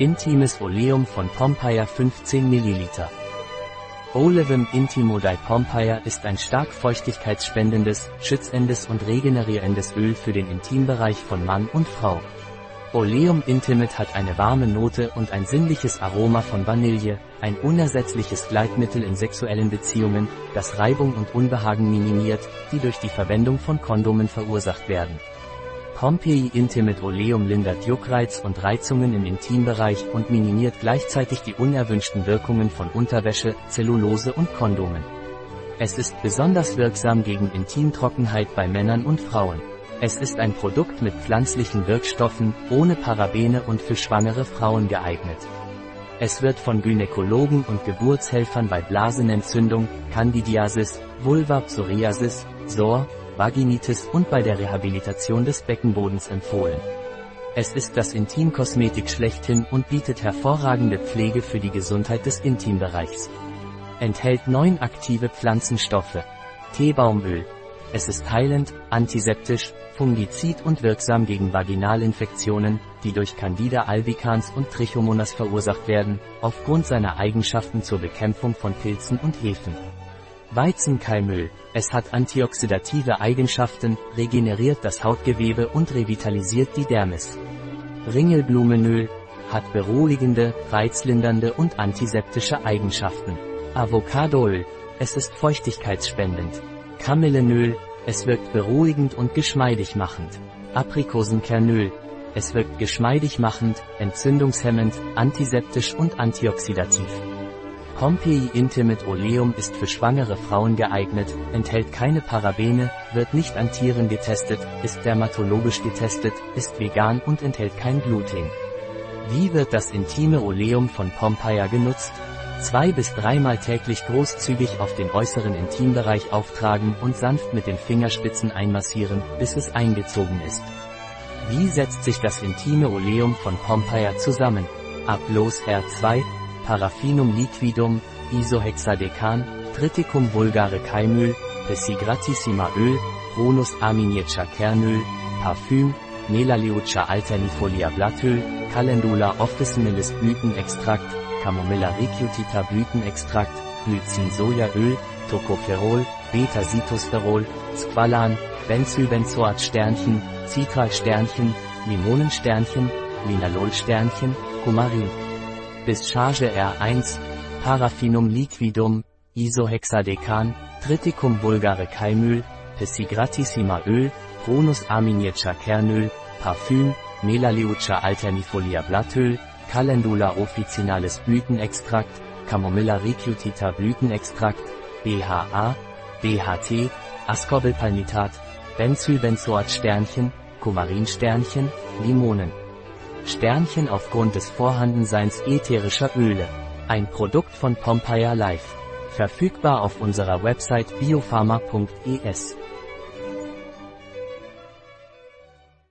Intimes Oleum von Pompeia 15 ml. Olivum Intimo di Pompeia ist ein stark feuchtigkeitsspendendes, schützendes und regenerierendes Öl für den Intimbereich von Mann und Frau. Oleum Intimate hat eine warme Note und ein sinnliches Aroma von Vanille, ein unersetzliches Gleitmittel in sexuellen Beziehungen, das Reibung und Unbehagen minimiert, die durch die Verwendung von Kondomen verursacht werden. Pompeii Intimate Oleum lindert Juckreiz und Reizungen im Intimbereich und minimiert gleichzeitig die unerwünschten Wirkungen von Unterwäsche, Zellulose und Kondomen. Es ist besonders wirksam gegen Intimtrockenheit bei Männern und Frauen. Es ist ein Produkt mit pflanzlichen Wirkstoffen, ohne Parabene und für schwangere Frauen geeignet. Es wird von Gynäkologen und Geburtshelfern bei Blasenentzündung, Candidiasis, Vulva-Psoriasis, SOR, Vaginitis und bei der Rehabilitation des Beckenbodens empfohlen. Es ist das Intimkosmetik schlechthin und bietet hervorragende Pflege für die Gesundheit des Intimbereichs. Enthält neun aktive Pflanzenstoffe. Teebaumöl. Es ist heilend, antiseptisch, fungizid und wirksam gegen Vaginalinfektionen, die durch Candida albicans und Trichomonas verursacht werden, aufgrund seiner Eigenschaften zur Bekämpfung von Pilzen und Hefen. Weizenkeimöl. Es hat antioxidative Eigenschaften, regeneriert das Hautgewebe und revitalisiert die Dermis. Ringelblumenöl hat beruhigende, reizlindernde und antiseptische Eigenschaften. Avocadoöl. Es ist feuchtigkeitsspendend. Kamillenöl. Es wirkt beruhigend und geschmeidig machend. Aprikosenkernöl. Es wirkt geschmeidig machend, entzündungshemmend, antiseptisch und antioxidativ. Pompeii Intimate Oleum ist für schwangere Frauen geeignet, enthält keine Parabene, wird nicht an Tieren getestet, ist dermatologisch getestet, ist vegan und enthält kein Gluten. Wie wird das intime Oleum von Pompeia genutzt? Zwei bis dreimal täglich großzügig auf den äußeren Intimbereich auftragen und sanft mit den Fingerspitzen einmassieren, bis es eingezogen ist. Wie setzt sich das intime Oleum von Pompeia zusammen? Aplos R2, Paraffinum liquidum, Isohexadecan, Triticum vulgare Keimöl, Pessigratissima Öl, Bonus Aminieca Kernöl, Parfüm, Melaleuca alternifolia Blattöl, Calendula officinalis Blütenextrakt, Camomilla recutita Blütenextrakt, Glycin Sojaöl, Tocopherol, Beta-Sitosterol, Squalan, Benzylbenzoat Sternchen, Citral Sternchen, Limonensternchen, Linalol Sternchen, Kumarin bis Charge R1, Paraffinum liquidum, Isohexadecan, Triticum vulgare Keimöl, Pessigratissima Öl, Pronus arminieca Kernöl, Parfüm, Melaleuca alternifolia Blattöl, Calendula officinalis Blütenextrakt, Camomilla recutita Blütenextrakt, BHA, BHT, Ascorbylpalmitat, Benzylbenzoat Sternchen, Kumarinsternchen, Limonen. Sternchen aufgrund des Vorhandenseins ätherischer Öle. Ein Produkt von Pompeia Life. Verfügbar auf unserer Website biopharma.es.